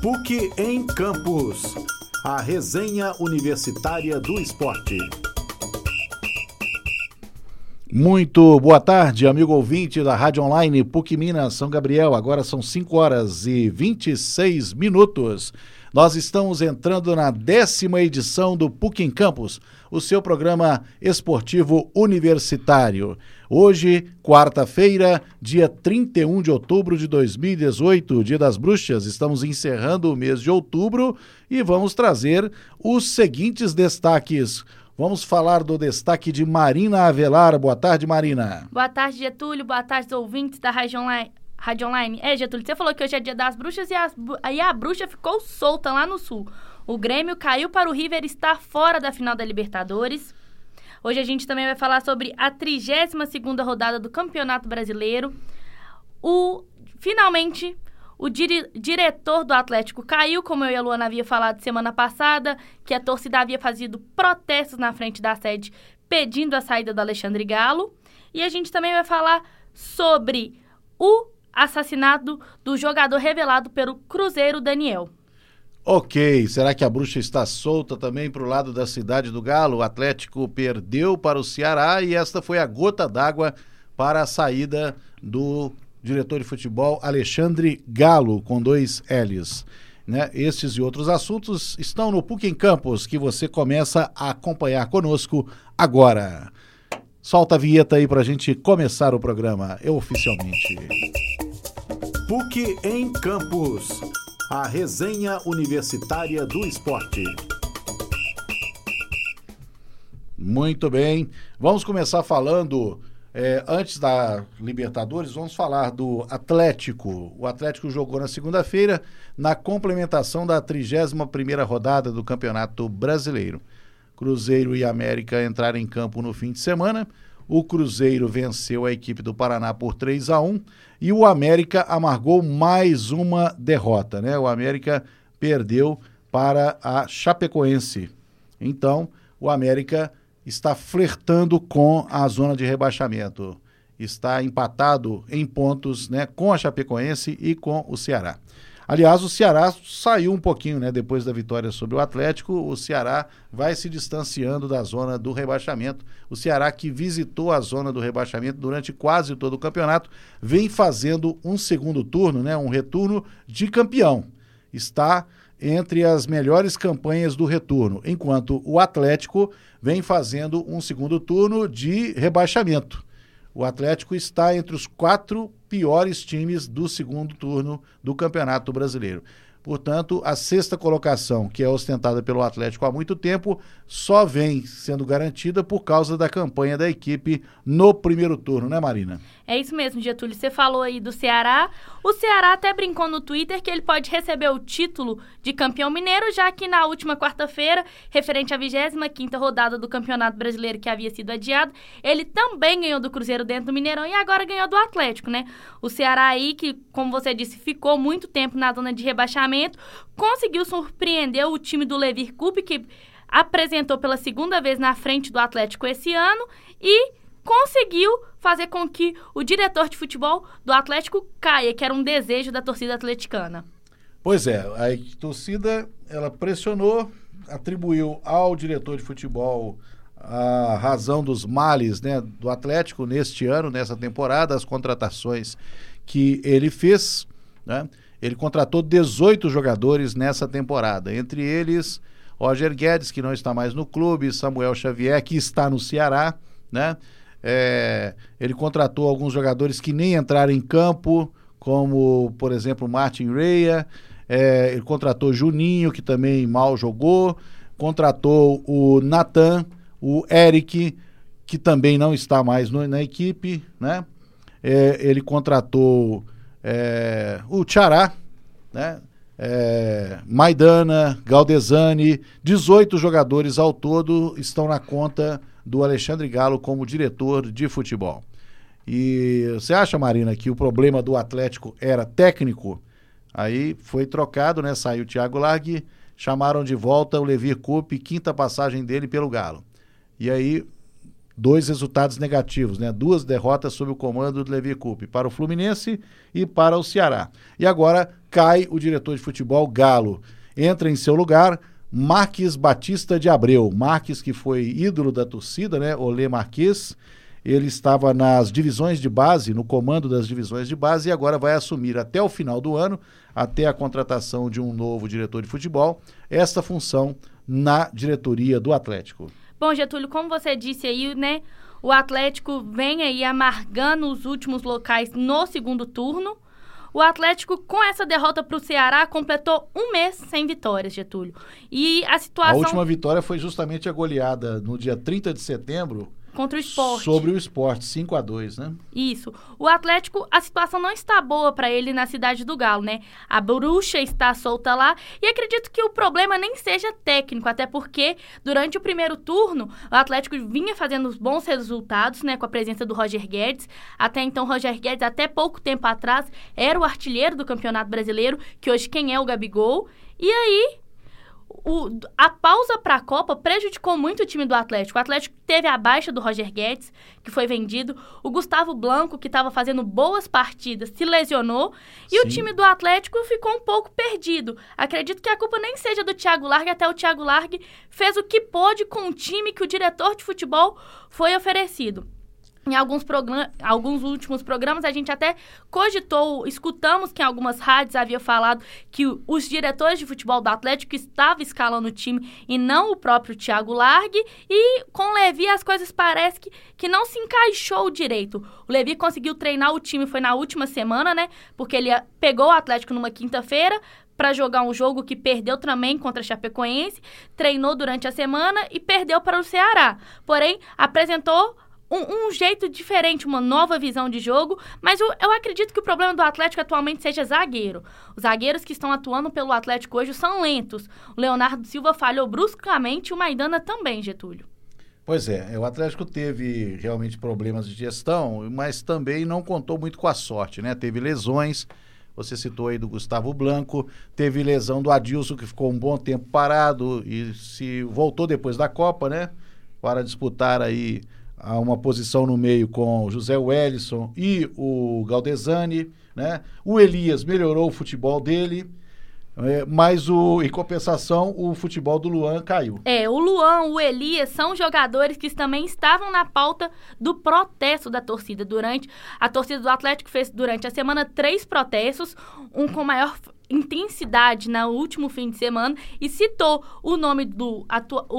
PUC em Campos. A resenha universitária do esporte. Muito boa tarde, amigo ouvinte da Rádio Online PUC Minas São Gabriel. Agora são 5 horas e 26 minutos. Nós estamos entrando na décima edição do PUC em Campos, o seu programa esportivo universitário. Hoje, quarta-feira, dia 31 de outubro de 2018, Dia das Bruxas, estamos encerrando o mês de outubro e vamos trazer os seguintes destaques. Vamos falar do destaque de Marina Avelar. Boa tarde, Marina. Boa tarde, Getúlio. Boa tarde, ouvintes da Rádio Online. Rádio Online. É, Getúlio, você falou que hoje é dia das bruxas e, as, aí a bruxa ficou solta lá no sul. O Grêmio caiu para o River e está fora da final da Libertadores. Hoje a gente também vai falar sobre a 32ª rodada do Campeonato Brasileiro. O finalmente o dire, diretor do Atlético caiu, como eu e a Luana havia falado semana passada, que a torcida havia fazido protestos na frente da sede pedindo a saída do Alexandre Galo. E a gente também vai falar sobre o assassinato do jogador revelado pelo Cruzeiro Daniel. Ok, será que a bruxa está solta também para o lado da cidade do Galo? O Atlético perdeu para o Ceará e esta foi a gota d'água para a saída do diretor de futebol Alexandre Galo, com dois L's. Né? Estes e outros assuntos estão no PUC em Campos, que você começa a acompanhar conosco agora. Solta a vinheta aí para a gente começar o programa, eu oficialmente. PUC em Campos. A resenha universitária do esporte. Muito bem. Vamos começar falando, é, antes da Libertadores, vamos falar do Atlético. O Atlético jogou na segunda-feira, na complementação da 31ª rodada do Campeonato Brasileiro. Cruzeiro e América entraram em campo no fim de semana. O Cruzeiro venceu a equipe do Paraná por 3 a 1 e o América amargou mais uma derrota, né? O América perdeu para a Chapecoense. Então, o América está flertando com a zona de rebaixamento. Está empatado em pontos, né, com a Chapecoense e com o Ceará. Aliás, o Ceará saiu um pouquinho, né? Depois da vitória sobre o Atlético, o Ceará vai se distanciando da zona do rebaixamento. O Ceará, que visitou a zona do rebaixamento durante quase todo o campeonato, vem fazendo um segundo turno, né? Um retorno de campeão. Está entre as melhores campanhas do retorno, enquanto o Atlético vem fazendo um segundo turno de rebaixamento. O Atlético está entre os quatro piores times do segundo turno do Campeonato Brasileiro. Portanto, a sexta colocação, que é ostentada pelo Atlético há muito tempo, só vem sendo garantida por causa da campanha da equipe no primeiro turno, né, Marina? É isso mesmo, Getúlio. Você falou aí do Ceará. O Ceará até brincou no Twitter que ele pode receber o título de campeão mineiro, já que na última quarta-feira, referente à 25 rodada do Campeonato Brasileiro que havia sido adiado, ele também ganhou do Cruzeiro dentro do Mineirão e agora ganhou do Atlético, né? O Ceará aí, que, como você disse, ficou muito tempo na zona de rebaixamento conseguiu surpreender o time do Levir Coupe, que apresentou pela segunda vez na frente do Atlético esse ano e conseguiu fazer com que o diretor de futebol do Atlético caia, que era um desejo da torcida atleticana. Pois é, a torcida ela pressionou, atribuiu ao diretor de futebol a razão dos males né, do Atlético neste ano, nessa temporada, as contratações que ele fez, né? Ele contratou 18 jogadores nessa temporada, entre eles Roger Guedes, que não está mais no clube, Samuel Xavier, que está no Ceará, né? É, ele contratou alguns jogadores que nem entraram em campo, como, por exemplo, Martin Reia. É, ele contratou Juninho, que também mal jogou. Contratou o Natan, o Eric, que também não está mais no, na equipe, né? É, ele contratou é, o Tchará, né? É, Maidana, Galdesani, 18 jogadores ao todo estão na conta do Alexandre Galo como diretor de futebol. E você acha, Marina, que o problema do Atlético era técnico? Aí foi trocado, né? Saiu o Thiago Largue, chamaram de volta o Levi Coupe, quinta passagem dele pelo Galo. E aí dois resultados negativos, né? Duas derrotas sob o comando do Levi Coupe para o Fluminense e para o Ceará. E agora cai o diretor de futebol Galo. Entra em seu lugar Marques Batista de Abreu. Marques, que foi ídolo da torcida, né? Olê Marques. Ele estava nas divisões de base, no comando das divisões de base, e agora vai assumir até o final do ano, até a contratação de um novo diretor de futebol, essa função na diretoria do Atlético. Bom, Getúlio, como você disse aí, né? O Atlético vem aí amargando os últimos locais no segundo turno. O Atlético, com essa derrota para o Ceará, completou um mês sem vitórias, Getúlio. E a situação. A última vitória foi justamente a goleada no dia 30 de setembro contra o esporte. Sobre o esporte, 5 a 2 né? Isso. O Atlético, a situação não está boa para ele na cidade do Galo, né? A bruxa está solta lá e acredito que o problema nem seja técnico, até porque durante o primeiro turno o Atlético vinha fazendo bons resultados, né? Com a presença do Roger Guedes. Até então, Roger Guedes, até pouco tempo atrás, era o artilheiro do Campeonato Brasileiro, que hoje quem é o Gabigol. E aí, o, a pausa para a Copa prejudicou muito o time do Atlético. O Atlético teve a baixa do Roger Guedes, que foi vendido. O Gustavo Blanco, que estava fazendo boas partidas, se lesionou. E Sim. o time do Atlético ficou um pouco perdido. Acredito que a culpa nem seja do Thiago Largue, até o Thiago Largue fez o que pôde com o time que o diretor de futebol foi oferecido. Em alguns, alguns últimos programas, a gente até cogitou, escutamos que em algumas rádios havia falado que os diretores de futebol do Atlético estavam escalando o time e não o próprio Thiago Largue. E com o Levi as coisas parecem que, que não se encaixou direito. O Levi conseguiu treinar o time, foi na última semana, né? Porque ele pegou o Atlético numa quinta-feira, para jogar um jogo que perdeu também contra a Chapecoense, treinou durante a semana e perdeu para o Ceará. Porém, apresentou um, um, jeito diferente, uma nova visão de jogo, mas eu, eu, acredito que o problema do Atlético atualmente seja zagueiro. Os zagueiros que estão atuando pelo Atlético hoje são lentos. O Leonardo Silva falhou bruscamente e o Maidana também, Getúlio. Pois é, o Atlético teve realmente problemas de gestão, mas também não contou muito com a sorte, né? Teve lesões, você citou aí do Gustavo Blanco, teve lesão do Adilson, que ficou um bom tempo parado e se voltou depois da Copa, né? Para disputar aí a uma posição no meio com o José Wellison e o Galdesani, né? O Elias melhorou o futebol dele, é, mas o, em compensação o futebol do Luan caiu. É, o Luan, o Elias são jogadores que também estavam na pauta do protesto da torcida durante a torcida do Atlético fez durante a semana três protestos, um com maior intensidade no último fim de semana e citou o nome do,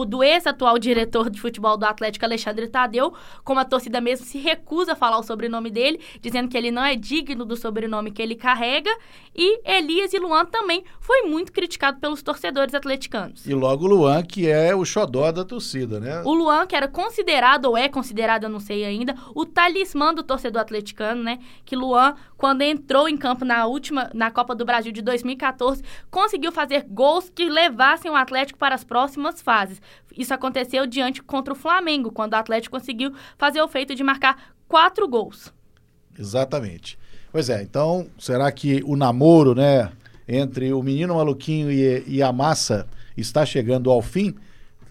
do ex-atual diretor de futebol do Atlético, Alexandre Tadeu, como a torcida mesmo se recusa a falar o sobrenome dele, dizendo que ele não é digno do sobrenome que ele carrega. E Elias e Luan também foi muito criticado pelos torcedores atleticanos. E logo o Luan, que é o xodó da torcida, né? O Luan, que era considerado, ou é considerado, eu não sei ainda, o talismã do torcedor atleticano, né? Que Luan, quando entrou em campo na última, na Copa do Brasil de 2014, conseguiu fazer gols que levassem o Atlético para as próximas fases. Isso aconteceu diante contra o Flamengo, quando o Atlético conseguiu fazer o feito de marcar quatro gols. Exatamente. Pois é, então, será que o namoro, né, entre o menino maluquinho e, e a massa está chegando ao fim?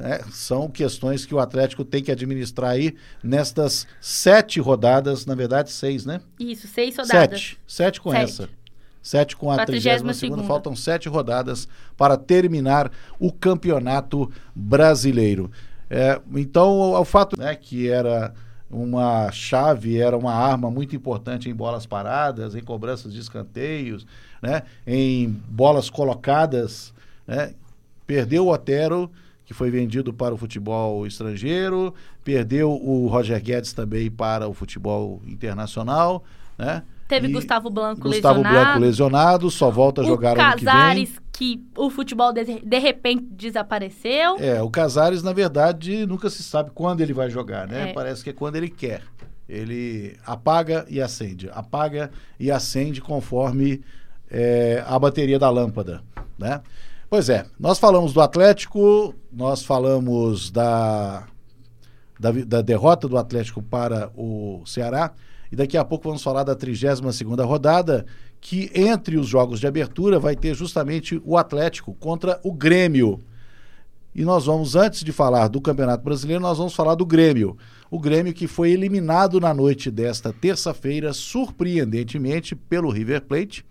É, são questões que o Atlético tem que administrar aí nestas sete rodadas, na verdade, seis, né? Isso, seis rodadas. Sete. Sete com sete. essa. Sete com a 32 segunda. Faltam sete rodadas para terminar o campeonato brasileiro. É, então, o, o fato né, que era uma chave, era uma arma muito importante em bolas paradas, em cobranças de escanteios, né, em bolas colocadas, né, perdeu o Otero que foi vendido para o futebol estrangeiro, perdeu o Roger Guedes também para o futebol internacional, né? Teve e Gustavo Blanco Gustavo lesionado. Blanco lesionado, só volta a jogar o ano que vem. que o futebol de, de, repente desapareceu. É, o Casares, na verdade, nunca se sabe quando ele vai jogar, né? É. Parece que é quando ele quer. Ele apaga e acende, apaga e acende conforme é, a bateria da lâmpada, né? Pois é, nós falamos do Atlético, nós falamos da, da, da derrota do Atlético para o Ceará, e daqui a pouco vamos falar da 32 rodada, que entre os jogos de abertura vai ter justamente o Atlético contra o Grêmio. E nós vamos, antes de falar do Campeonato Brasileiro, nós vamos falar do Grêmio. O Grêmio que foi eliminado na noite desta terça-feira, surpreendentemente, pelo River Plate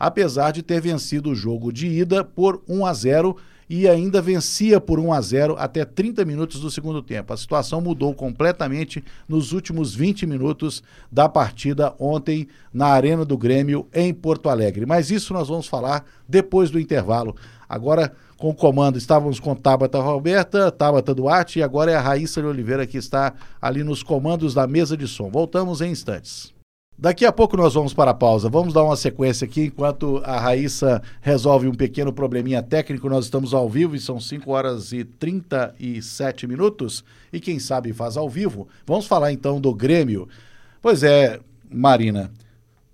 apesar de ter vencido o jogo de ida por 1 a 0 e ainda vencia por 1 a 0 até 30 minutos do segundo tempo. A situação mudou completamente nos últimos 20 minutos da partida ontem na Arena do Grêmio em Porto Alegre. Mas isso nós vamos falar depois do intervalo. Agora com o comando estávamos com Tabata Roberta, Tabata Duarte e agora é a Raíssa de Oliveira que está ali nos comandos da mesa de som. Voltamos em instantes. Daqui a pouco nós vamos para a pausa. Vamos dar uma sequência aqui enquanto a Raíssa resolve um pequeno probleminha técnico. Nós estamos ao vivo e são 5 horas e 37 minutos. E quem sabe faz ao vivo. Vamos falar então do Grêmio. Pois é, Marina.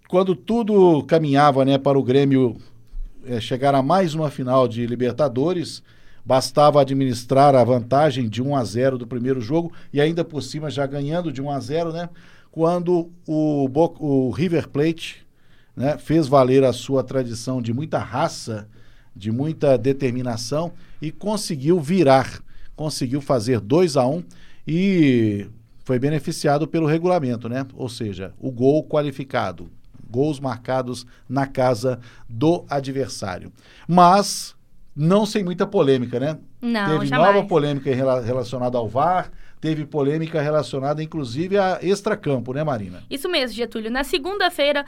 Quando tudo caminhava né, para o Grêmio é, chegar a mais uma final de Libertadores, bastava administrar a vantagem de 1 a 0 do primeiro jogo e ainda por cima já ganhando de 1 a 0, né? Quando o, o River Plate né, fez valer a sua tradição de muita raça, de muita determinação e conseguiu virar, conseguiu fazer 2 a 1 um, e foi beneficiado pelo regulamento, né? Ou seja, o gol qualificado, gols marcados na casa do adversário. Mas não sem muita polêmica, né? Não, Teve jamais. nova polêmica relacionada ao VAR, teve polêmica relacionada, inclusive, a extracampo, né, Marina? Isso mesmo, Getúlio. Na segunda-feira,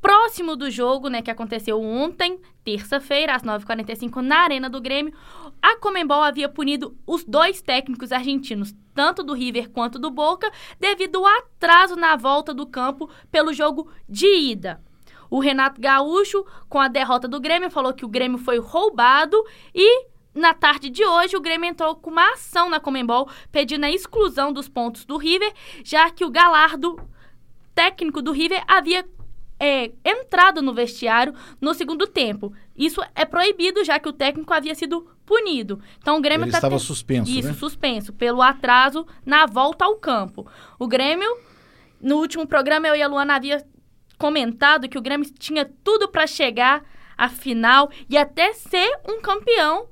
próximo do jogo, né, que aconteceu ontem, terça-feira, às 9h45, na Arena do Grêmio, a Comembol havia punido os dois técnicos argentinos, tanto do River quanto do Boca, devido ao atraso na volta do campo pelo jogo de ida. O Renato Gaúcho, com a derrota do Grêmio, falou que o Grêmio foi roubado e na tarde de hoje, o Grêmio entrou com uma ação na Comembol pedindo a exclusão dos pontos do River, já que o Galardo, técnico do River, havia é, entrado no vestiário no segundo tempo. Isso é proibido, já que o técnico havia sido punido. Então o Grêmio Ele estava suspenso, Isso, né? suspenso, pelo atraso na volta ao campo. O Grêmio, no último programa, eu e a Luana havia comentado que o Grêmio tinha tudo para chegar à final e até ser um campeão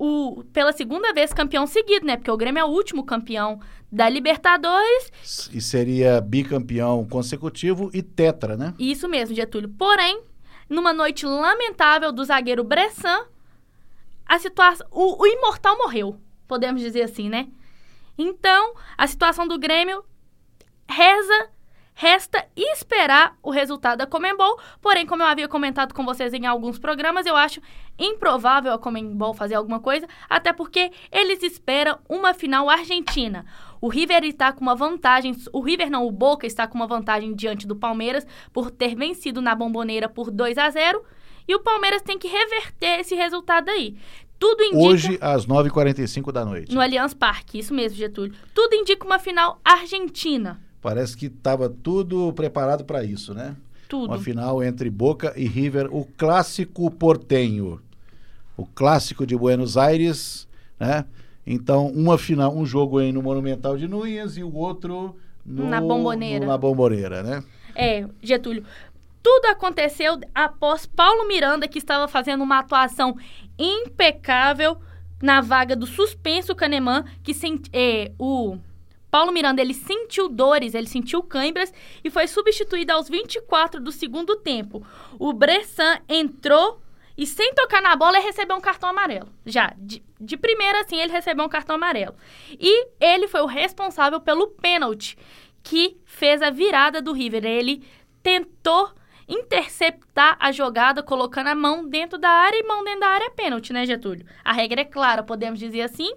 o, pela segunda vez campeão seguido, né? Porque o Grêmio é o último campeão da Libertadores. E seria bicampeão consecutivo e tetra, né? Isso mesmo, Getúlio. Porém, numa noite lamentável do zagueiro Bressan, a situação. O, o imortal morreu, podemos dizer assim, né? Então, a situação do Grêmio reza Resta esperar o resultado da Comembol, porém, como eu havia comentado com vocês em alguns programas, eu acho improvável a Comembol fazer alguma coisa, até porque eles esperam uma final argentina. O River está com uma vantagem, o River não, o Boca está com uma vantagem diante do Palmeiras por ter vencido na Bomboneira por 2 a 0 e o Palmeiras tem que reverter esse resultado aí. Tudo indica. Hoje, às 9h45 da noite. No Allianz Parque, isso mesmo, Getúlio. Tudo indica uma final argentina. Parece que estava tudo preparado para isso, né? Tudo. Uma final entre Boca e River, o clássico portenho. O clássico de Buenos Aires, né? Então, uma final, um jogo aí no Monumental de Núñez e o outro no, na Bomboneira. No, na Bomboneira, né? É, Getúlio. Tudo aconteceu após Paulo Miranda, que estava fazendo uma atuação impecável na vaga do suspenso Canemã, que sent, é, o Paulo Miranda, ele sentiu dores, ele sentiu câimbras e foi substituído aos 24 do segundo tempo. O Bressan entrou e sem tocar na bola ele recebeu um cartão amarelo. Já, de, de primeira assim, ele recebeu um cartão amarelo. E ele foi o responsável pelo pênalti que fez a virada do River. Ele tentou interceptar a jogada colocando a mão dentro da área e mão dentro da área é pênalti, né, Getúlio? A regra é clara, podemos dizer assim?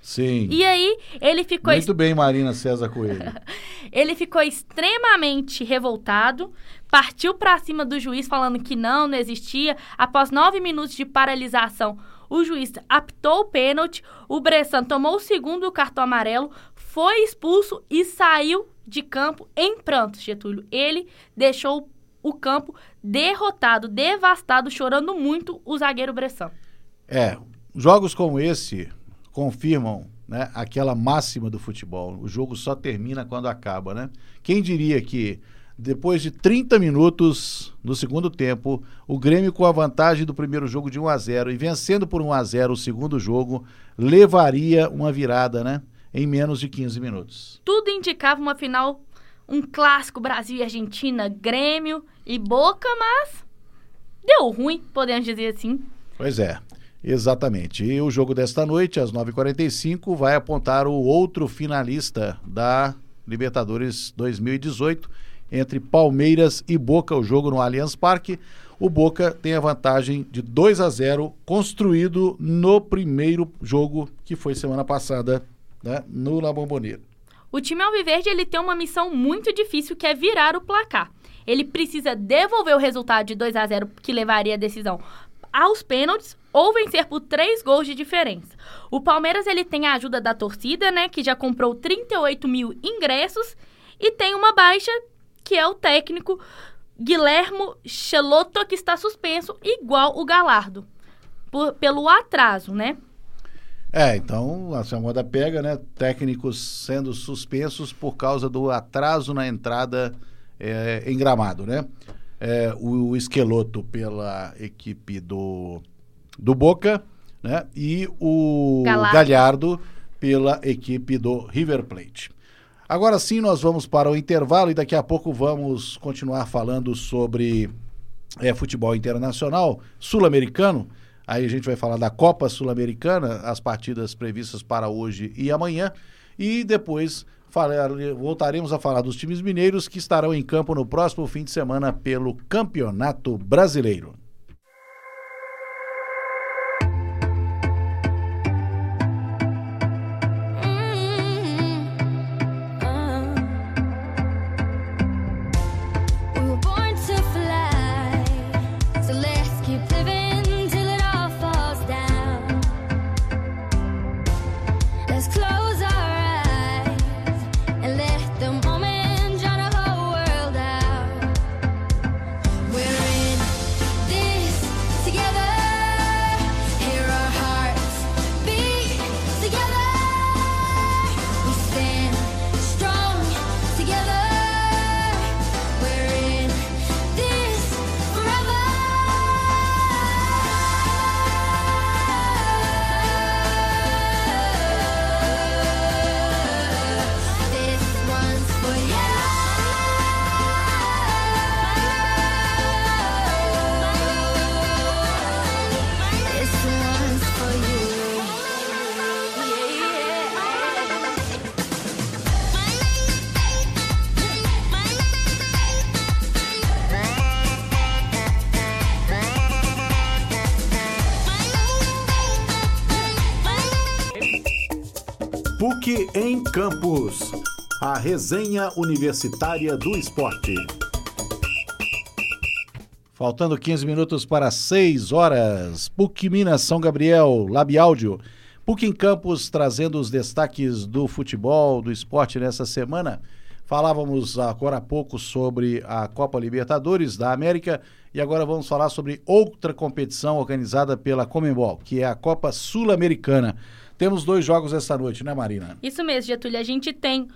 Sim. E aí, ele ficou. Muito bem, Marina César Coelho. ele ficou extremamente revoltado, partiu para cima do juiz, falando que não, não existia. Após nove minutos de paralisação, o juiz apitou o pênalti. O Bressan tomou o segundo cartão amarelo, foi expulso e saiu de campo em prantos, Getúlio. Ele deixou o campo derrotado, devastado, chorando muito o zagueiro Bressan. É, jogos como esse confirmam né, aquela máxima do futebol. O jogo só termina quando acaba, né? Quem diria que depois de 30 minutos no segundo tempo, o Grêmio com a vantagem do primeiro jogo de 1 a 0 e vencendo por 1 a 0 o segundo jogo, levaria uma virada, né? Em menos de 15 minutos. Tudo indicava uma final, um clássico Brasil e Argentina, Grêmio e Boca, mas deu ruim, podemos dizer assim. Pois é, exatamente. E o jogo desta noite, às 9h45, vai apontar o outro finalista da Libertadores 2018, entre Palmeiras e Boca, o jogo no Allianz Parque. O Boca tem a vantagem de 2 a 0 construído no primeiro jogo que foi semana passada, né, no La Bombonera. O time Alviverde ele tem uma missão muito difícil que é virar o placar. Ele precisa devolver o resultado de 2 a 0 que levaria a decisão aos pênaltis ou vencer por três gols de diferença. O Palmeiras ele tem a ajuda da torcida, né, que já comprou 38 mil ingressos e tem uma baixa que é o técnico Guilhermo Cheloto que está suspenso igual o Galardo por, pelo atraso, né? É, então a moda pega, né? Técnicos sendo suspensos por causa do atraso na entrada é, em gramado, né? É, o, Esqueloto pela equipe do, do Boca, né? E o Galardo. Galhardo pela equipe do River Plate. Agora sim, nós vamos para o intervalo e daqui a pouco vamos continuar falando sobre é, futebol internacional sul-americano. Aí a gente vai falar da Copa Sul-Americana, as partidas previstas para hoje e amanhã. E depois voltaremos a falar dos times mineiros que estarão em campo no próximo fim de semana pelo Campeonato Brasileiro. PUC em Campos. A resenha universitária do esporte. Faltando 15 minutos para 6 horas. PUC Minas São Gabriel, Lab Áudio. PUC em Campos trazendo os destaques do futebol, do esporte nessa semana. Falávamos agora há pouco sobre a Copa Libertadores da América e agora vamos falar sobre outra competição organizada pela Comembol, que é a Copa Sul-Americana. Temos dois jogos esta noite, né, Marina? Isso mesmo, Getúlio. A gente tem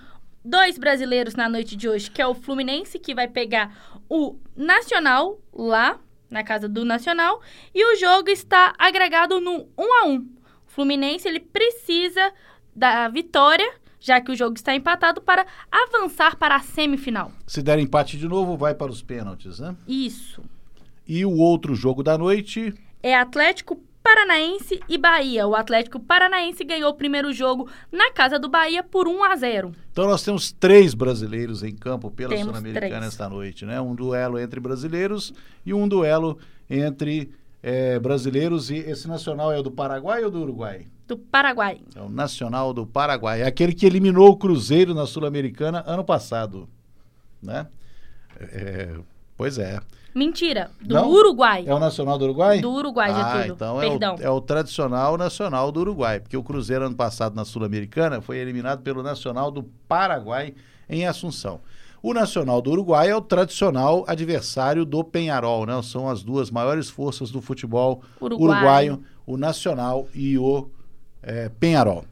dois brasileiros na noite de hoje, que é o Fluminense, que vai pegar o Nacional lá na casa do Nacional, e o jogo está agregado no 1 a 1. O Fluminense ele precisa da vitória, já que o jogo está empatado para avançar para a semifinal. Se der empate de novo, vai para os pênaltis, né? Isso. E o outro jogo da noite, É Atlético Paranaense e Bahia. O Atlético Paranaense ganhou o primeiro jogo na casa do Bahia por 1 a 0. Então nós temos três brasileiros em campo pela Sul-Americana esta noite, né? Um duelo entre brasileiros e um duelo entre eh, brasileiros e esse nacional é o do Paraguai ou do Uruguai? Do Paraguai. É o Nacional do Paraguai, é aquele que eliminou o Cruzeiro na Sul-Americana ano passado, né? É, pois é. Mentira, do Não? Uruguai. É o Nacional do Uruguai? Do Uruguai, ah, Getúlio. então é Perdão. o, é o tradicional Nacional do Uruguai, porque o Cruzeiro ano passado na Sul-Americana foi eliminado pelo Nacional do Paraguai em Assunção. O Nacional do Uruguai é o tradicional adversário do Penharol, né? São as duas maiores forças do futebol Uruguaio. uruguaio, o Nacional e o eh, Penharol.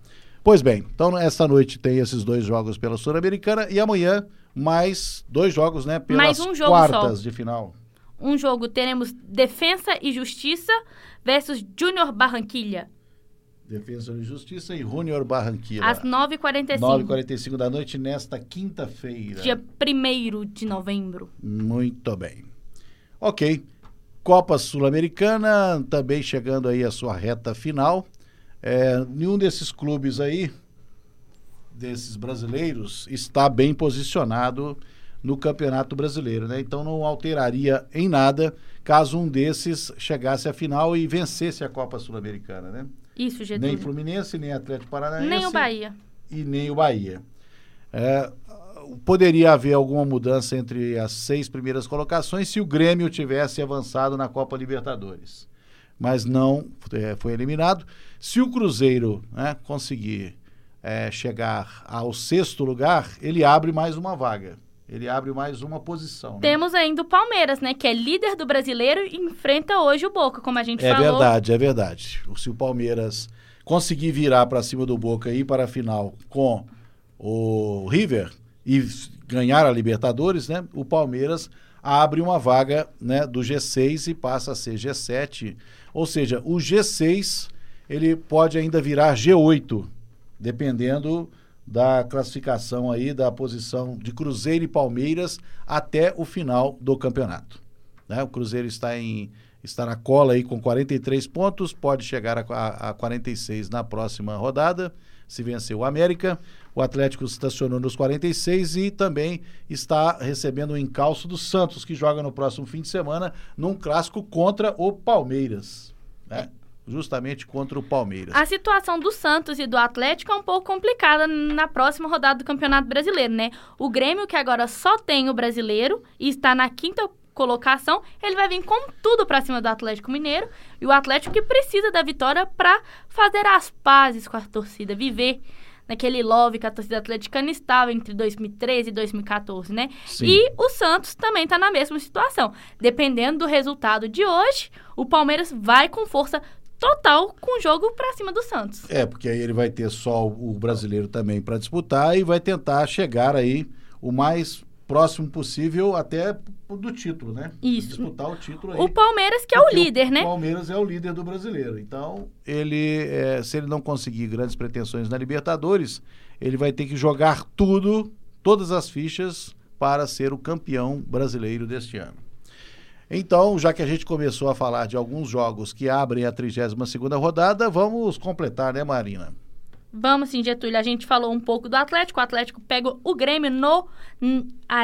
Pois bem, então esta noite tem esses dois jogos pela Sul-Americana e amanhã mais dois jogos, né? Pelas Mais um jogo quartas só. de final. Um jogo teremos Defensa e Justiça versus Júnior Barranquilha, Defesa e Justiça e Júnior Barranquilla. às 9h45, 9h45 da noite nesta quinta-feira. dia 1 de novembro. Muito bem. Ok. Copa Sul-Americana também chegando aí a sua reta final. É, nenhum desses clubes aí, desses brasileiros, está bem posicionado no Campeonato Brasileiro, né? Então não alteraria em nada caso um desses chegasse à final e vencesse a Copa Sul-Americana, né? Isso, Nem Getúlio. Fluminense, nem Atlético Paranaense. Nem o Bahia. E nem o Bahia. É, poderia haver alguma mudança entre as seis primeiras colocações se o Grêmio tivesse avançado na Copa Libertadores. Mas não é, foi eliminado. Se o Cruzeiro né, conseguir é, chegar ao sexto lugar, ele abre mais uma vaga. Ele abre mais uma posição. né? Temos ainda o Palmeiras, né? Que é líder do brasileiro e enfrenta hoje o Boca, como a gente É falou. verdade, é verdade. Se o Palmeiras conseguir virar para cima do Boca e ir para a final com o River e ganhar a Libertadores, né? O Palmeiras abre uma vaga, né, do G6 e passa a ser G7. Ou seja, o G6 ele pode ainda virar G8, dependendo da classificação aí da posição de Cruzeiro e Palmeiras até o final do campeonato. né? O Cruzeiro está em está na cola aí com 43 pontos, pode chegar a, a, a 46 na próxima rodada, se vencer o América. O Atlético estacionou nos 46 e também está recebendo o encalço do Santos, que joga no próximo fim de semana num clássico contra o Palmeiras. né? Justamente contra o Palmeiras. A situação do Santos e do Atlético é um pouco complicada na próxima rodada do Campeonato Brasileiro, né? O Grêmio, que agora só tem o brasileiro e está na quinta colocação, ele vai vir com tudo pra cima do Atlético Mineiro. E o Atlético que precisa da vitória pra fazer as pazes com a torcida, viver naquele love que a torcida atleticana estava entre 2013 e 2014, né? Sim. E o Santos também tá na mesma situação. Dependendo do resultado de hoje, o Palmeiras vai com força total com o jogo pra cima do Santos. É, porque aí ele vai ter só o brasileiro também para disputar e vai tentar chegar aí o mais próximo possível até do título, né? Isso. Disputar o título aí. O Palmeiras que é o líder, O né? Palmeiras é o líder do brasileiro. Então, ele, é, se ele não conseguir grandes pretensões na Libertadores, ele vai ter que jogar tudo, todas as fichas, para ser o campeão brasileiro deste ano. Então, já que a gente começou a falar de alguns jogos que abrem a 32ª rodada, vamos completar, né, Marina? Vamos sim, Getúlio. A gente falou um pouco do Atlético. O Atlético pega o Grêmio no,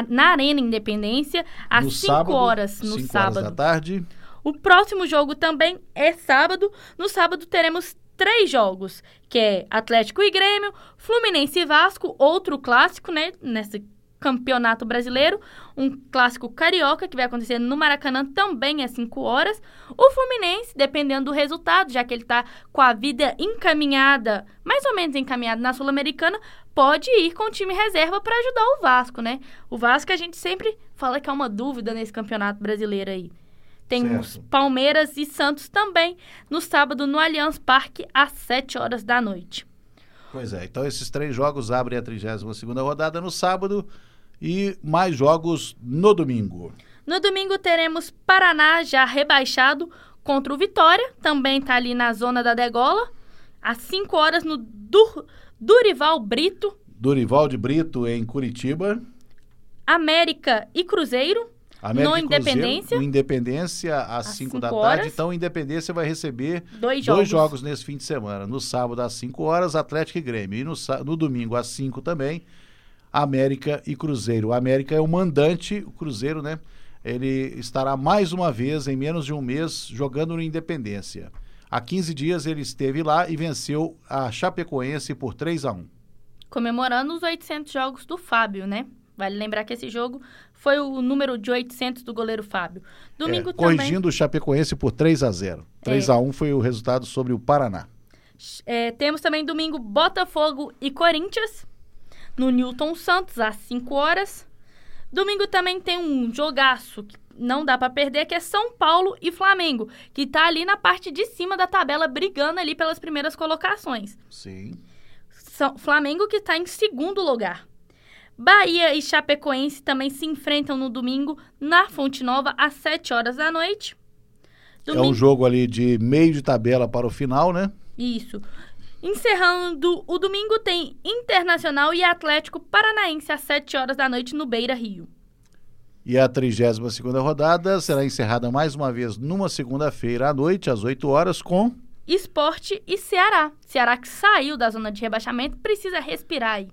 na Arena Independência às No 5 sábado, horas no cinco sábado. horas da tarde. O próximo jogo também é sábado. No sábado teremos três jogos, que é Atlético e Grêmio, Fluminense e Vasco, outro clássico, né, nesse campeonato brasileiro, um clássico carioca que vai acontecer no Maracanã também às 5 horas. O Fluminense, dependendo do resultado, já que ele tá com a vida encaminhada, mais ou menos encaminhada na Sul-Americana, pode ir com o time reserva para ajudar o Vasco, né? O Vasco a gente sempre fala que é uma dúvida nesse campeonato brasileiro aí. Tem Certo. Palmeiras e Santos também no sábado no Allianz Parque às 7 horas da noite. Pois é, então esses três jogos abrem a 32ª rodada no sábado e mais jogos no domingo. No domingo teremos Paraná já rebaixado contra o Vitória, também tá ali na zona da degola, às 5 horas no Dur- Durival Brito, Dorival de Brito em Curitiba. América e Cruzeiro, América No e Cruzeiro, Independência. No Independência, às Às 5 cinco da horas. tarde. Então, Independência vai receber dois jogos. dois jogos nesse fim de semana. No sábado, às 5 horas, Atlético e Grêmio. E no, no domingo, às 5 também, América e Cruzeiro. O América é o mandante, o Cruzeiro, né? Ele estará mais uma vez, em menos de um mês, jogando no Independência. Há 15 dias ele esteve lá e venceu a Chapecoense por 3 a 1 Comemorando os 800 jogos do Fábio, né? Vale lembrar que esse jogo foi o número de 800 do goleiro Fábio. Domingo É, também. corrigindo o Chapecoense por 3 a 0 3 É. a 1 foi o resultado sobre o Paraná. É, temos também domingo Botafogo e Corinthians no Newton Santos às 5 horas. Domingo também tem um jogaço que não dá pra perder, que é São Paulo e Flamengo, que tá ali na parte de cima da tabela brigando ali pelas primeiras colocações. Sim. São Flamengo que está em segundo lugar. Bahia e Chapecoense também se enfrentam no domingo na Fonte Nova às 7 horas da noite. É um Domingo- jogo ali de meio de tabela para o final, né? Isso. Encerrando o domingo tem Internacional e Atlético Paranaense às 7 horas da noite no Beira Rio. E a 32 segunda rodada será encerrada mais uma vez numa segunda-feira à noite, às 8 horas, com Esporte e Ceará. Ceará que saiu da zona de rebaixamento precisa respirar aí.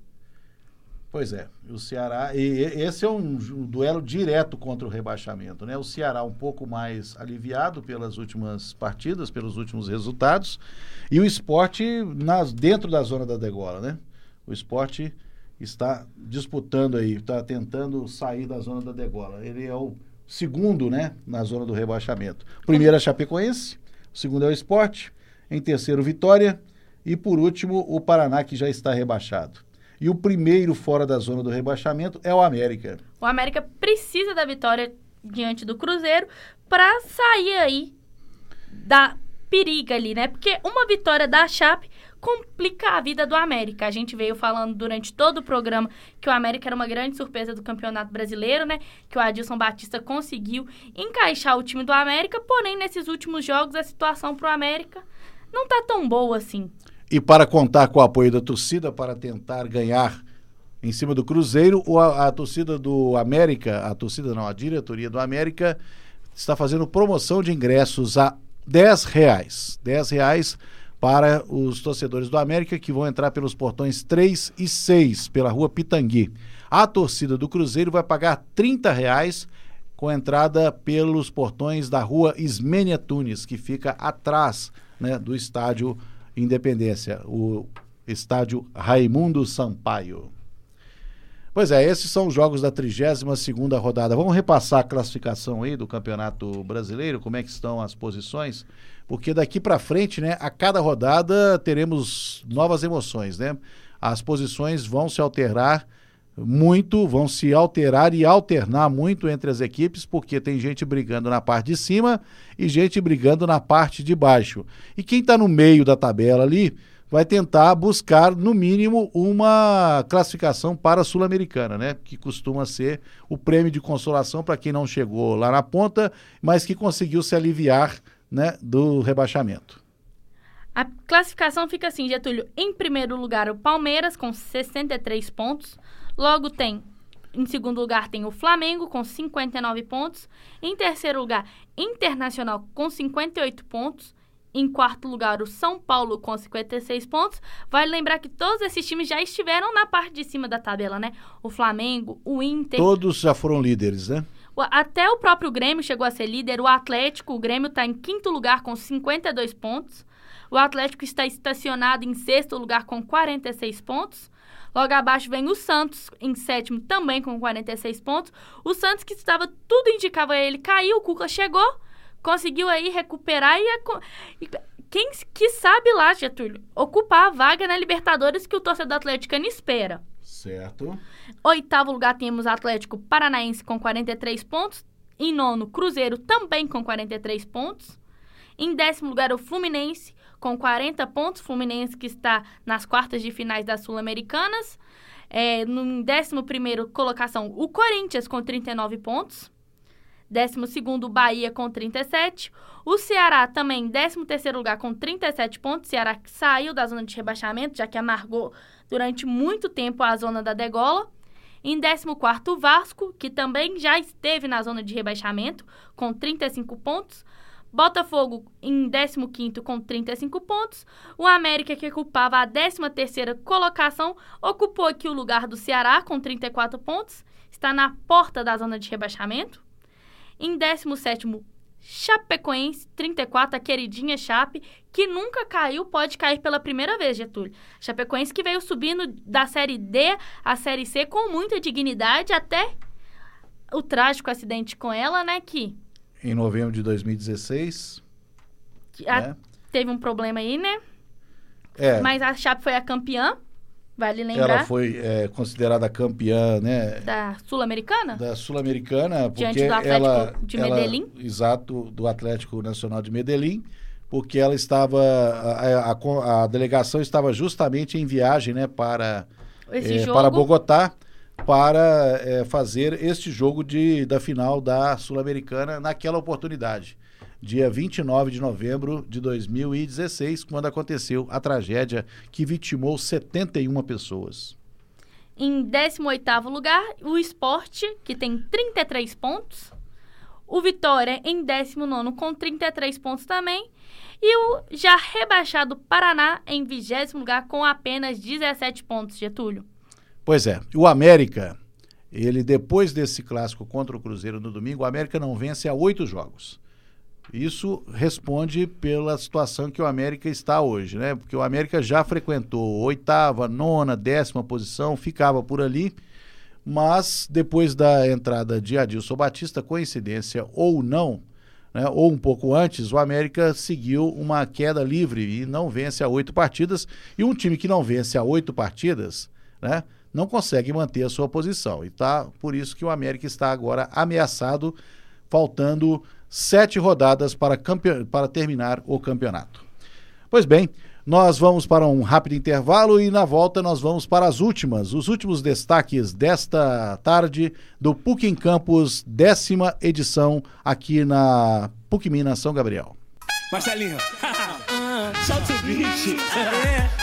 Pois é, o Ceará, e, esse é um, um duelo direto contra o rebaixamento, né? O Ceará um pouco mais aliviado pelas últimas partidas, pelos últimos resultados, e o esporte nas, dentro da zona da degola, né? O esporte está disputando aí, está tentando sair da zona da degola. Ele é o segundo, né, na zona do rebaixamento. Primeiro é Chapecoense, o segundo é o esporte, em terceiro Vitória, e por último o Paraná, que já está rebaixado. E o primeiro fora da zona do rebaixamento é o América. O América precisa da vitória diante do Cruzeiro para sair aí da periga ali, né? Porque uma vitória da Chape complica a vida do América. A gente veio falando durante todo o programa que o América era uma grande surpresa do Campeonato Brasileiro, né? Que o Adilson Batista conseguiu encaixar o time do América, porém nesses últimos jogos a situação pro América não tá tão boa assim. E para contar com o apoio da torcida para tentar ganhar em cima do Cruzeiro, a, a torcida do América, a torcida não, a diretoria do América está fazendo promoção de ingressos a 10 reais. 10 reais para os torcedores do América que vão entrar pelos portões 3 e 6 pela rua Pitangui. A torcida do Cruzeiro vai pagar 30 reais com entrada pelos portões da rua Ismênia Tunes, que fica atrás né, do estádio Independência, o estádio Raimundo Sampaio. Pois é, esses são os jogos da 32ª rodada. Vamos repassar a classificação aí do Campeonato Brasileiro, como é que estão as posições? Porque daqui para frente, né, a cada rodada teremos novas emoções, né? As posições vão se alterar muito, vão se alterar e alternar muito entre as equipes, porque tem gente brigando na parte de cima e gente brigando na parte de baixo. E quem está no meio da tabela ali vai tentar buscar, no mínimo, uma classificação para a Sul-Americana, né? Que costuma ser o prêmio de consolação para quem não chegou lá na ponta, mas que conseguiu se aliviar né, do rebaixamento. A classificação fica assim, Getúlio. Em primeiro lugar, o Palmeiras, com 63 pontos. Logo tem, em segundo lugar, tem o Flamengo, com 59 pontos. Em terceiro lugar, Internacional, com 58 pontos. Em quarto lugar, o São Paulo, com 56 pontos. Vale lembrar que todos esses times já estiveram na parte de cima da tabela, né? O Flamengo, o Inter, Todos já foram líderes, né? Até o próprio Grêmio chegou a ser líder. O Atlético, o Grêmio está em quinto lugar com 52 pontos. O Atlético está estacionado em sexto lugar com 46 pontos. Logo abaixo vem o Santos, em sétimo, também com 46 pontos. O Santos, que estava, tudo indicava a ele, caiu. O Cuca chegou, conseguiu aí recuperar e, e quem que sabe lá, Getúlio, ocupar a vaga na Libertadores que o torcedor atleticano espera. Certo. Oitavo lugar temos Atlético Paranaense com 43 pontos. Em nono, Cruzeiro também com 43 pontos. Em décimo lugar, o Fluminense com 40 pontos. Fluminense que está nas quartas de finais das Sul-Americanas. É, no em décimo primeiro colocação, o Corinthians com 39 pontos. Décimo segundo, Bahia com 37. O Ceará também, em décimo terceiro lugar com 37 pontos. Ceará que saiu da zona de rebaixamento, já que amargou durante muito tempo a zona da degola. Em 14 o Vasco, que também já esteve na zona de rebaixamento, com 35 pontos. Botafogo em 15 com 35 pontos. O América, que ocupava a 13ª colocação, ocupou aqui o lugar do Ceará com 34 pontos. Está na porta da zona de rebaixamento. Em 17º, Chapecoense, 34, a queridinha Chape, que nunca caiu, pode cair pela primeira vez, Getúlio. Chapecoense que veio subindo da Série D à Série C com muita dignidade, até o trágico acidente com ela, né, que, Em novembro de 2016. que a- né? teve um problema aí, né? É, Mas a Chape foi a campeã, vale lembrar, ela foi é, considerada campeã, né? da Sul-Americana. da Sul-Americana, porque Diante do Atlético ela, de ela- Medellín? exato, do Atlético Nacional de Medellín, porque ela estava, a, a- a delegação estava justamente em viagem, né, para, jogo, para Bogotá, para eh, fazer este jogo de, da final da Sul-Americana naquela oportunidade. Dia 29 de novembro de 2016, quando aconteceu a tragédia que vitimou 71 pessoas. Em 18º lugar, o Sport, que tem 33 pontos. O Vitória em 19º com 33 pontos também. E o já rebaixado Paraná em 20 lugar com apenas 17 pontos, Getúlio. Pois é, o América, ele depois desse clássico contra o Cruzeiro no domingo, o América não vence há oito jogos. Isso responde pela situação que o América está hoje, né? Porque o América já frequentou oitava, nona, décima posição, ficava por ali, mas depois da entrada de Adilson Batista, coincidência ou não, né, ou um pouco antes, o América seguiu uma queda livre e não vence a oito partidas. E um time que não vence a oito partidas, né, não consegue manter a sua posição. E tá por isso que o América está agora ameaçado, faltando sete rodadas para, para terminar o campeonato. Pois bem, nós vamos para um rápido intervalo e na volta nós vamos para as últimas, os últimos destaques desta tarde do PUC em Campos, décima edição aqui na PUC Minas São Gabriel. Marcelinho, solta o beat.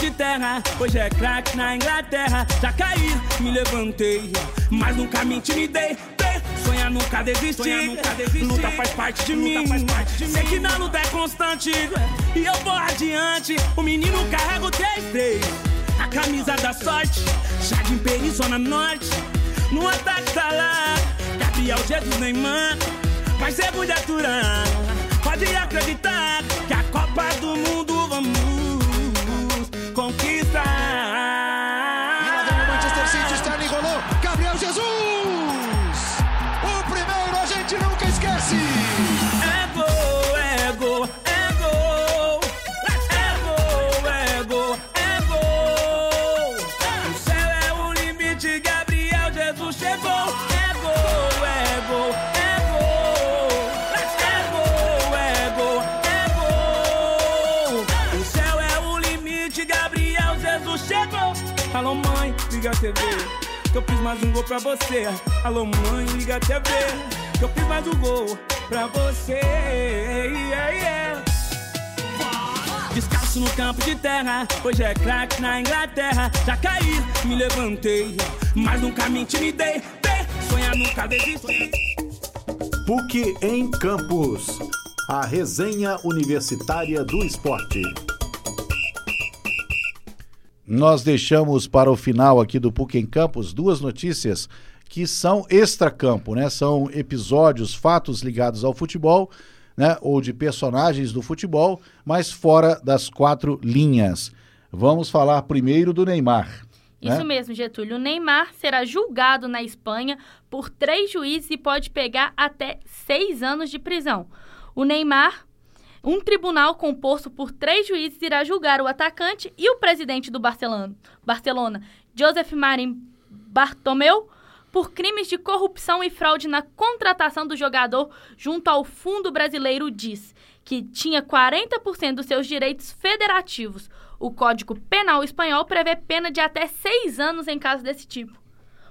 de terra, hoje é craque na Inglaterra. Já caí, me levantei, mas nunca me intimidei. Sonhar nunca desistir, nunca desistir. Luta faz parte de mim. Faz parte de Sei que na luta é constante e eu vou adiante. O menino carrega o 3-3, a camisa da sorte. Jardim Peri, Zona Norte. No ataque tá lá, Gabriel Jesus Neymar. Vai ser muito aturar. Pode acreditar que a Copa do Mundo liga a TV. Que eu fiz mais um gol pra você. Alô, mãe, liga a TV. Que eu fiz mais um gol pra você. Yeah, yeah. Descalço no campo de terra, hoje é craque na Inglaterra. Já caí, me levantei, mas nunca me intimidei. Sonhar nunca desisti. PUC em Campos. A resenha universitária do esporte. Nós deixamos para o final aqui do PUC em Campos duas notícias que são extracampo, né? São episódios, fatos ligados ao futebol, né? Ou de personagens do futebol, mas fora das quatro linhas. Vamos falar primeiro do Neymar. Isso né? mesmo, Getúlio. O Neymar será julgado na Espanha por três juízes e pode pegar até seis anos de prisão. O Neymar, um tribunal composto por três juízes, irá julgar o atacante e o presidente do Barcelona, Barcelona Joseph Marim Bartomeu, por crimes de corrupção e fraude na contratação do jogador junto ao Fundo Brasileiro diz que tinha 40% dos seus direitos federativos. O Código Penal espanhol prevê pena de até seis anos em caso desse tipo.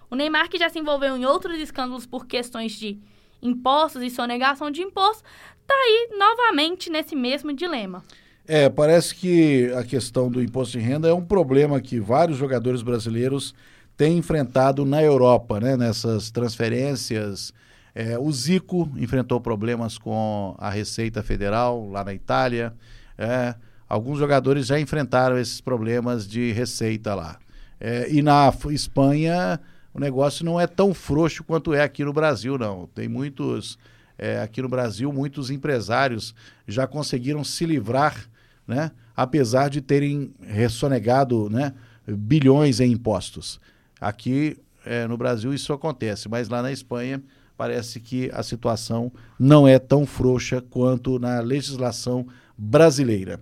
O Neymar, que já se envolveu em outros escândalos por questões de impostos e sonegação de impostos, está aí novamente nesse mesmo dilema. É, parece que a questão do imposto de renda é um problema que vários jogadores brasileiros têm enfrentado na Europa, né? Nessas transferências. É, o Zico enfrentou problemas com a Receita Federal lá na Itália. É, alguns jogadores já enfrentaram esses problemas de receita lá. É, e na Espanha o negócio não é tão frouxo quanto é aqui no Brasil, não. Tem muitos. É, aqui no Brasil, muitos empresários já conseguiram se livrar, né? apesar de terem ressonegado né? bilhões em impostos. Aqui é, no Brasil isso acontece, mas lá na Espanha parece que a situação não é tão frouxa quanto na legislação brasileira.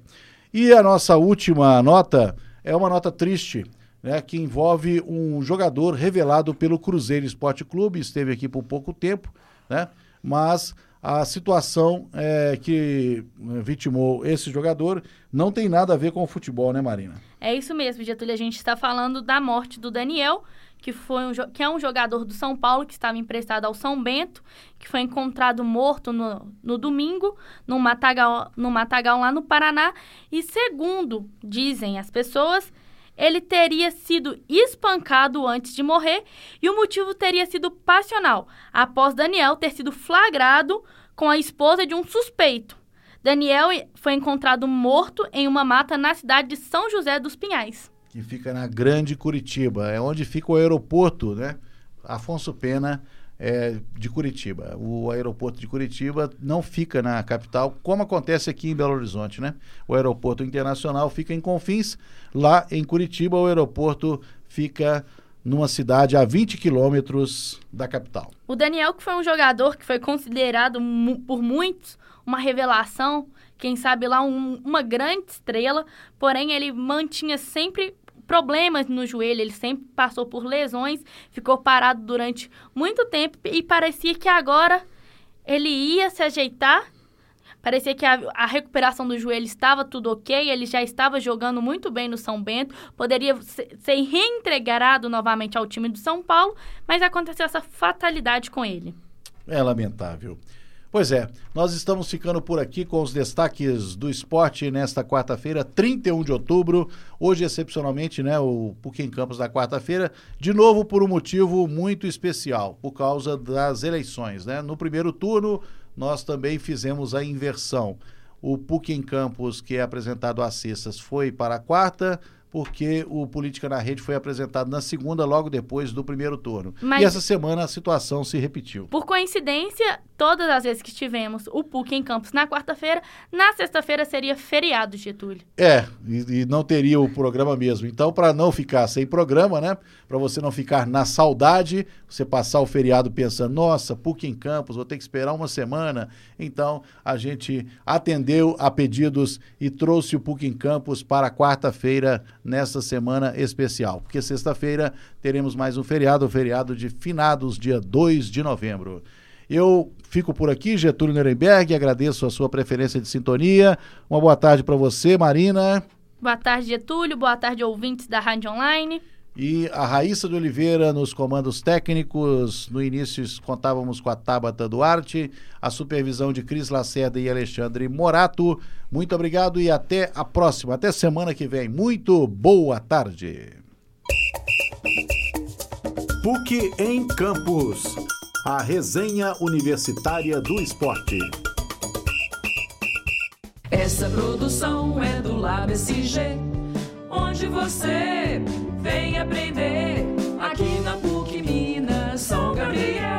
E a nossa última nota é uma nota triste, né, que envolve um jogador revelado pelo Cruzeiro Esporte Clube, esteve aqui por pouco tempo, né, mas a situação é, que eh, vitimou esse jogador não tem nada a ver com o futebol, né, Marina? É isso mesmo, Getúlio. A gente está falando da morte do Daniel, que, foi um, que é um jogador do São Paulo que estava emprestado ao São Bento, que foi encontrado morto no, no domingo, no matagal, no matagal lá no Paraná. E segundo dizem as pessoas, ele teria sido espancado antes de morrer e o motivo teria sido passional, após Daniel ter sido flagrado com a esposa de um suspeito. Daniel foi encontrado morto em uma mata na cidade de São José dos Pinhais. Que fica na Grande Curitiba, é onde fica o aeroporto, né? Afonso Pena é, de Curitiba. O aeroporto de Curitiba não fica na capital, como acontece aqui em Belo Horizonte, né? O aeroporto internacional fica em Confins, lá em Curitiba o aeroporto fica numa cidade a 20 quilômetros da capital. O Daniel, que foi um jogador que foi considerado por muitos uma revelação, quem sabe lá um- uma grande estrela, porém ele mantinha sempre problemas no joelho, ele sempre passou por lesões, ficou parado durante muito tempo e parecia que agora ele ia se ajeitar. Parecia que a, a recuperação do joelho estava tudo ok, ele já estava jogando muito bem no São Bento, poderia se- ser reintegrado novamente ao time do São Paulo, mas aconteceu essa fatalidade com ele. É lamentável. Pois é, nós estamos ficando por aqui com os destaques do esporte nesta quarta-feira, 31 de outubro. Hoje, excepcionalmente, né, o PUC em Campos da quarta-feira, de novo por um motivo muito especial, por causa das eleições. Né? No primeiro turno, nós também fizemos a inversão. O PUC em Campos, que é apresentado às sextas, foi para a quarta, porque o Política na Rede foi apresentado na segunda, logo depois do primeiro turno. Mas- E essa semana a situação se repetiu. Por coincidência, todas as vezes que tivemos o PUC em Campos na quarta-feira, na sexta-feira seria feriado, Getúlio. É, e, e não teria o programa mesmo. Então, para não ficar sem programa, né? Para você não ficar na saudade, você passar o feriado pensando, nossa, PUC em Campos, vou ter que esperar uma semana. Então, a gente atendeu a pedidos e trouxe o PUC em Campos para quarta-feira, nessa semana especial. Porque sexta-feira teremos mais um feriado, o feriado de finados, dia 2 de novembro. Eu fico por aqui, Getúlio Nuremberg, agradeço a sua preferência de sintonia. Uma boa tarde para você, Marina. Boa tarde, Getúlio. Boa tarde, ouvintes da Rádio Online. E a Raíssa de Oliveira nos comandos técnicos. No início contávamos com a Tabata Duarte, a supervisão de Cris Lacerda e Alexandre Morato. Muito obrigado e até a próxima, até semana que vem. Muito boa tarde. PUC em Campos. A resenha universitária do esporte. Essa produção é do Lab SG, onde você vem aprender aqui na PUC Minas São Gabriel.